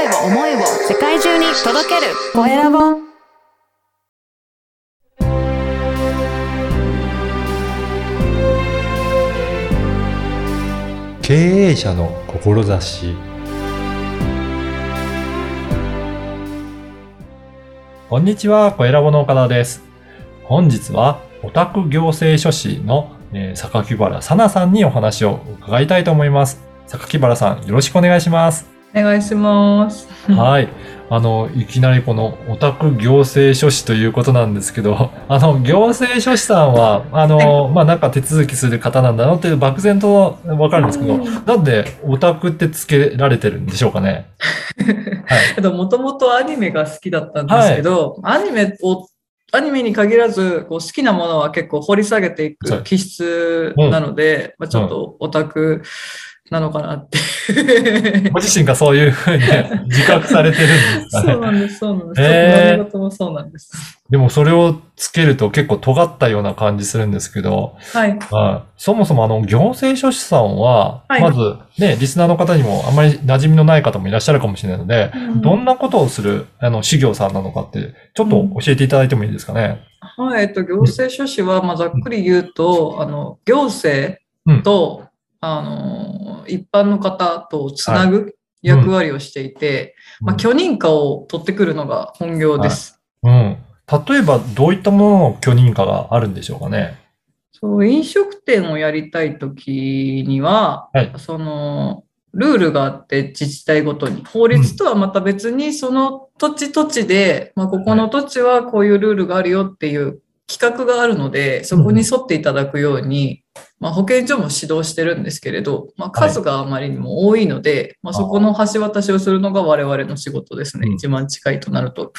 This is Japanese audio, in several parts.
声を思いを世界中に届けるコエラボ経営者の志こんにちは、コエラボの岡田です。本日は、オタク行政書士の、えー、榊原さなさんにお話を伺いたいと思います。榊原さん、よろしくお願いします。お願いします。はい。あの、いきなりこのオタク行政書士ということなんですけど、あの、行政書士さんは、あの、まあ、なんか手続きする方なんだなっていう漠然とわかるんですけど、なんでオタクってつけられてるんでしょうかね？はい。もともとアニメが好きだったんですけど、はい、アニメを、アニメに限らず、こう好きなものは結構掘り下げていく気質なので、うん、まあ、ちょっとオタクなのかなって。ご自身がそういうふうに 自覚されてるんですかね。そうなんです、そうなんです。えー、もそうなんです。でもそれをつけると結構尖ったような感じするんですけど、はい。はい、そもそもあの、行政書士さんは、はい、まずね、リスナーの方にもあんまり馴染みのない方もいらっしゃるかもしれないので、うん、どんなことをする、あの、事業さんなのかって、ちょっと教えていただいてもいいですかね。うん、はい、えっと、行政書士は、まあ、ざっくり言うと、あの、行政と、うんあの、一般の方とつなぐ役割をしていて、はいうん、まあ、許認可を取ってくるのが本業です、はい。うん。例えば、どういったものの許認可があるんでしょうかね？そう、飲食店をやりたいときには、はい、その、ルールがあって自治体ごとに。法律とはまた別に、その土地土地で、まあ、ここの土地はこういうルールがあるよっていう企画があるので、そこに沿っていただくように、まあ、保健所も指導してるんですけれど、まあ、数があまりにも多いので、はい、まあ、そこの橋渡しをするのが我々の仕事ですね。うん、一番近いとなると。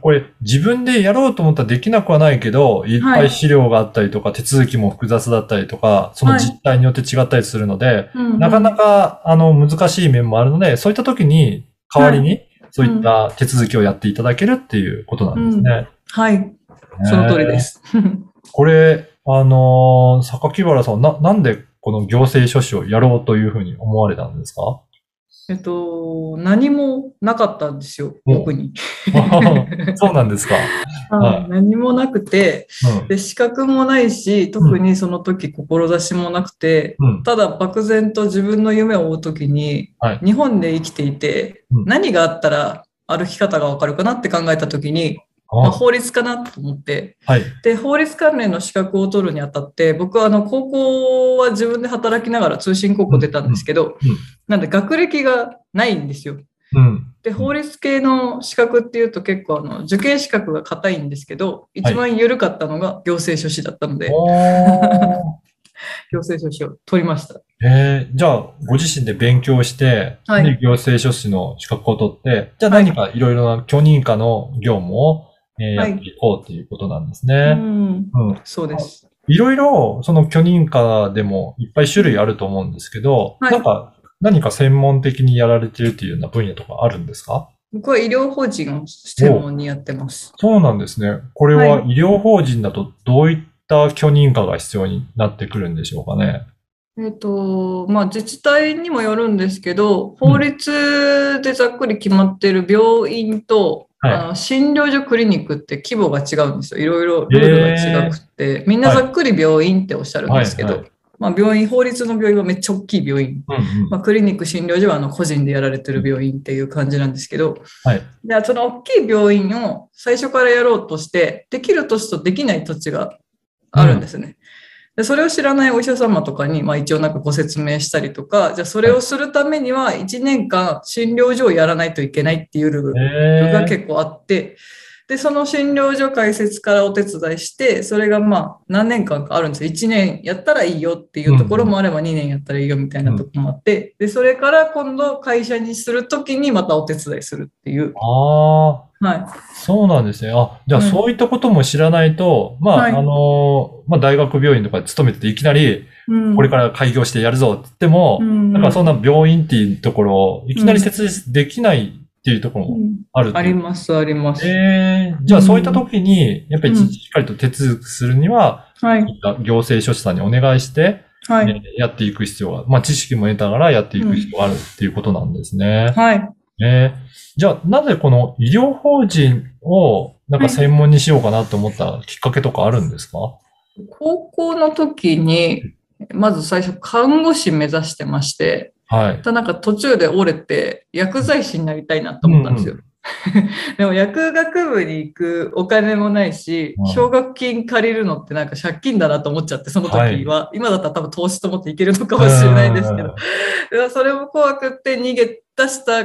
これ、自分でやろうと思ったらできなくはないけど、いっぱい資料があったりとか、はい、手続きも複雑だったりとか、その実態によって違ったりするので、はいなかなか、あの、難しい面もあるので、そういった時に、代わりに、そういった手続きをやっていただけるっていうことなんですね。うん、はい。その通りです。これ、あのー、榊原さんな、なんでこの行政書士をやろうというふうに思われたんですか？えっと、何もなかったんですよ、僕に。そうなんですか。はい、何もなくて、うん、で、資格もないし、特にその時志もなくて、うん、ただ漠然と自分の夢を追う時に、はい、日本で生きていて、うん、何があったら歩き方がわかるかなって考えた時に、まあ、法律かなと思って、はい、で法律関連の資格を取るにあたって僕はあの高校は自分で働きながら通信高校出たんですけど、うんうん、なんで学歴がないんですよ。うん、で法律系の資格っていうと結構あの受験資格が硬いんですけど一番緩かったのが行政書士だったので、はい、行政書士を取りました。えー、じゃあ、ご自身で勉強して、はい、行政書士の資格を取って、じゃあ何かいろいろな許認可の業務をえー、やっていこうっていうことなんですね。はい、うん、うん、そうです。いろいろ、その許認可でもいっぱい種類あると思うんですけど、はい、なんか、何か専門的にやられてるっていうような分野とかあるんですか？僕は医療法人を専門にやってます。そうなんですね。これは医療法人だとどういった許認可が必要になってくるんでしょうかね？えっ、ー、と、まあ、自治体にもよるんですけど、法律でざっくり決まっている病院と、うんはい、あの診療所クリニックって規模が違うんですよ。いろいろルールが違くて、みんなざっくり病院っておっしゃるんですけど、病院、法律の病院はめっちゃ大きい病院。うんうん、まあ、クリニック、診療所はあの個人でやられてる病院っていう感じなんですけど、はい、じゃあその大きい病院を最初からやろうとして、できる土地とできない土地があるんですね。うんでそれを知らないお医者様とかに、まあ、一応なんかご説明したりとか、じゃあそれをするためには1年間診療所をやらないといけないっていうルールが結構あって、で、その診療所開設からお手伝いして、それがまあ何年間かあるんですよ。1年やったらいいよっていうところもあれば2年やったらいいよみたいなところもあって、で、それから今度会社にするときにまたお手伝いするっていう。ああ。はい。そうなんですね。あ、じゃあそういったことも知らないと、まあ、はいあの、まあ大学病院とかに勤めてていきなり、うんこれから開業してやるぞって言っても、うんなんかそんな病院っていうところをいきなり設立できないっていうところもうんあるうあります、あります。ええじゃあそういった時に、やっぱりうんしっかりと手続きするには、はい。行政書士さんにお願いして、はい。ねやっていく必要が、まあ知識も得ながらやっていく必要があるっていうことなんですね。はい。えーじゃあ、なぜこの医療法人をなんか専門にしようかなと思ったきっかけとかあるんですか、高校の時に、まず最初看護師目指してまして、はい。ただなんか途中で折れて薬剤師になりたいなと思ったんですよ。でも薬学部に行くお金もないしうん、奨学金借りるのってなんか借金だなと思っちゃって、その時は。今だったら多分投資と思っていけるのかもしれないんですけど。でそれも怖くって逃げ出した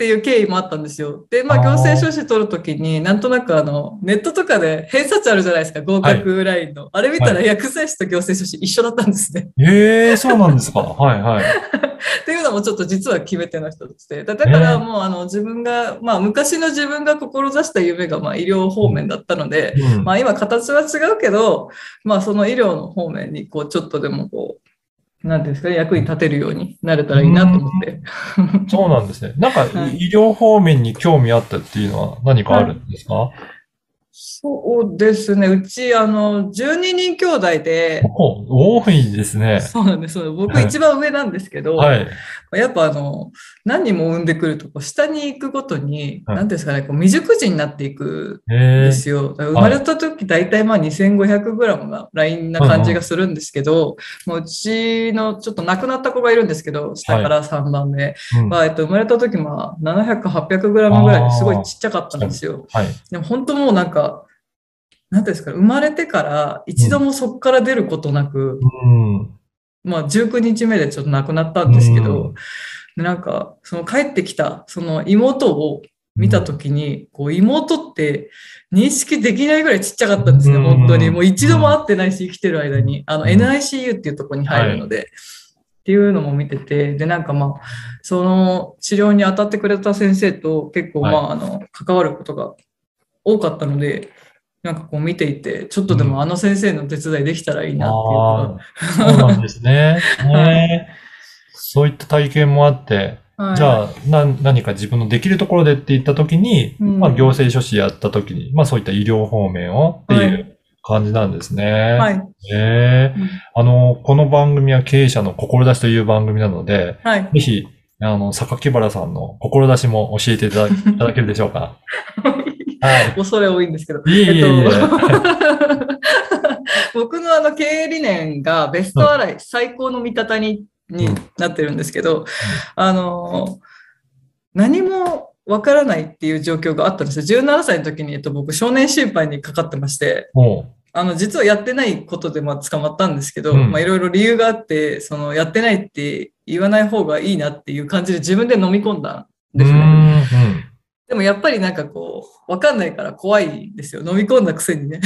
っていう経緯もあったんですよ。で、まあ、行政書士取るときに、なんとなくあの、ネットとかで偏差値あるじゃないですか、合格ラインの。あれ見たら薬剤師と行政書士一緒だったんですね。ええそうなんですか。はいはい。っていうのもちょっと実は決め手の一つで。だだからもうあの自分が、まあ昔の自分が志した夢がまあ医療方面だったので、うんまあ今形は違うけど、まあその医療の方面にこうちょっとでもこう、なんですかね、役に立てるようになれたらいいなと思って。そうなんですね。なんかはい医療方面に興味あったっていうのは何かあるんですか、そうですね。うち、あの、12人兄弟で、お多いですね。そうなんです。僕はい一番上なんですけど、はい。やっぱあの、何人も産んでくると、こう下に行くごとに、はいですかね、こう未熟児になっていくんええですよ。生まれた時、大体まあ 2500g がラインな感じがするんですけど、もううちのちょっと亡くなった子がいるんですけど、下から3番目うんは、えっと、生まれた時まあ700、800g ぐらいですごいちっちゃかったんですよ。はい。でも本当もうなんか、なんていうんですか、生まれてから一度もそこから出ることなく、うん。まあ19日目でちょっと亡くなったんですけど、うんでなんか、その帰ってきた、その妹を見たときに、こう妹って認識できないぐらいちっちゃかったんですね、うん本当に。もう一度も会ってないし、生きてる間に。あの、うん NICU っていうところに入るので、っていうのも見てて、で、なんかまあ、その治療に当たってくれた先生と結構まあ、あの、関わることが多かったので、なんかこう見ていて、ちょっとでもあの先生の手伝いできたらいいなっていうのああ、そうなんですね。ねそういった体験もあって、が。はいじゃあ、な、何か自分のできるところでって言ったときに、うんまあ、行政書士やったときに、まあ、そういった医療方面をっていう感じなんですね。はい。ええうんあの、この番組は経営者の志という番組なので、はい。ぜひ、あの、榊原さんの志も教えていただ いただけるでしょうか？はい。恐れ多いんですけど。僕のあの経営理念がベストアライ、最高の味方にになってるんですけど、あの、何もわからないっていう状況があったんですよ。17歳の時に、えっと、僕、少年審判にかかってまして、もあの、実はやってないことでまあ捕まったんですけど、うんまあいろいろ理由があって、その、やってないって言わない方がいいなっていう感じで自分で飲み込んだんう、ですね。でもやっぱりなんかこう、わかんないから怖いですよ。飲み込んだくせにね。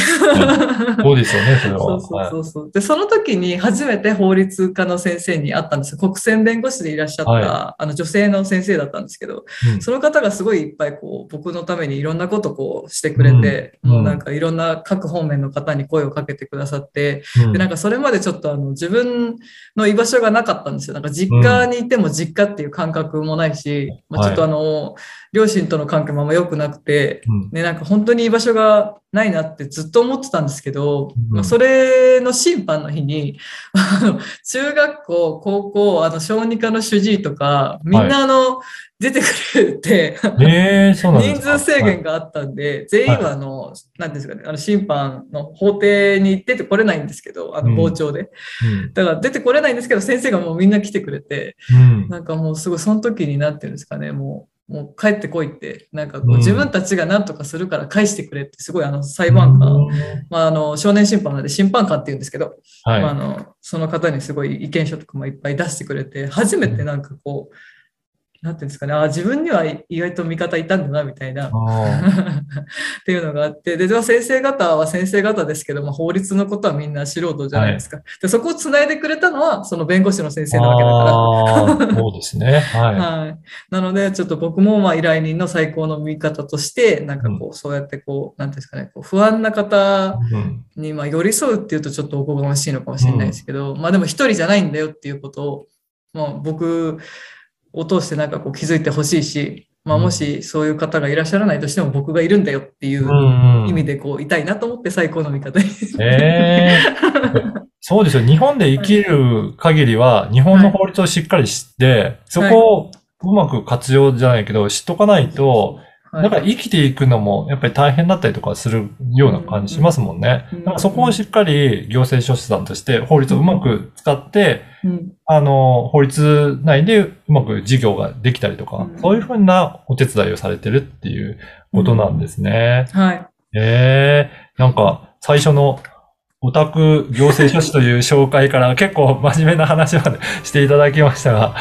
そうですよね、それは。そうそうそうそう。で、その時に初めて法律家の先生に会ったんですよ。国選弁護士でいらっしゃった、はあの女性の先生だったんですけど、うんその方がすごいいっぱいこう、僕のためにいろんなことこうしてくれて、うんもうなんかいろんな各方面の方に声をかけてくださって、うんで、なんかそれまでちょっとあの自分の居場所がなかったんですよ。なんか実家にいても実家っていう感覚もないし、まあ、ちょっとあの、両親との関係もあんま良くなくて、うん。ね、なんか本当に居場所がないなってずっと思ってたんですけど、うん。まあ、それの審判の日に、中学校、高校、あの小児科の主治医とか、みんなあの、出てくれて、ええそうなんですか？人数制限があったんで、全員はあの、なんですかね、あの審判の法廷に出てこれないんですけど、あのうん。傍聴で。だから出てこれないんですけど、先生がもうみんな来てくれて。なんかもうすごいその時になってるんですかね、もう、もう帰ってこいって、なんかこう自分たちが何とかするから返してくれって、すごいあの裁判官、うんまああの少年審判なんで審判官って言うんですけど、はい。まああのその方にすごい意見書とかもいっぱい出してくれて、初めてなんかこう、なんていうんですかね、あ自分には意外と味方いたんだな、みたいな。っていうのがあって、で、では先生方は先生方ですけども、法律のことはみんな素人じゃないですか。で、そこをつないでくれたのは、その弁護士の先生なわけだから。そうですね。は はい。なので、ちょっと僕もまあ依頼人の最高の見方として、なんかこう、そうやってこう、なんていうんですかね、こう不安な方い。うんにまあ寄り添うっていうとちょっとおこがましいのかもしれないですけど、まあでも一人じゃないんだよっていうことを、まあ僕を通してなんかこう気づいてほしいし、まあもしそういう方がいらっしゃらないとしても僕がいるんだよっていう意味でこういたいなと思って最高の味方に。ええ そうですよ。日本で生きる限りは、日本の法律をしっかり知って、そこをうまく活用じゃないけど、知っとかないと、なんか生きていくのもやっぱり大変だったりとかするような感じしますもんね。なんかそこをしっかり行政書士さんとして法律をうまく使って、あの、法律内でうまく事業ができたりとか、そういうふうなお手伝いをされてるっていうことなんですね。はい。ええなんか最初のオタク行政書士という紹介から結構真面目な話までしていただきましたが、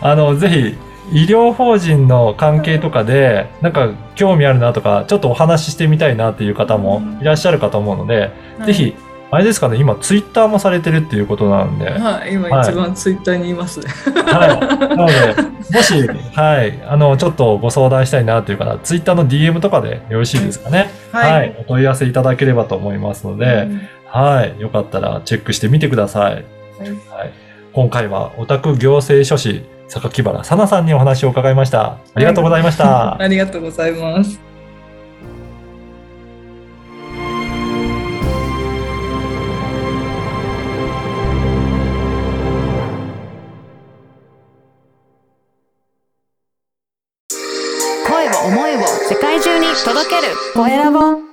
あの、ぜひ、医療法人の関係とかで、なんか興味あるなとか、ちょっとお話ししてみたいなっていう方もいらっしゃるかと思うので、ぜひ、あれですかね、今ツイッターもされてるっていうことなんで。はい、今一番ツイッターにいますね。はい。なので、もし、はい、あの、ちょっとご相談したいなという方、ツイッターの DM とかでよろしいですかね。はい、はい。お問い合わせいただければと思いますので、うん、はい。よかったらチェックしてみてください。はい。はい、今回は、オタク行政書士、榊原さなさんにお話を伺いました。ありがとうございました。はい、ありがとうございます。声を思いを世界中に届けるコエラボ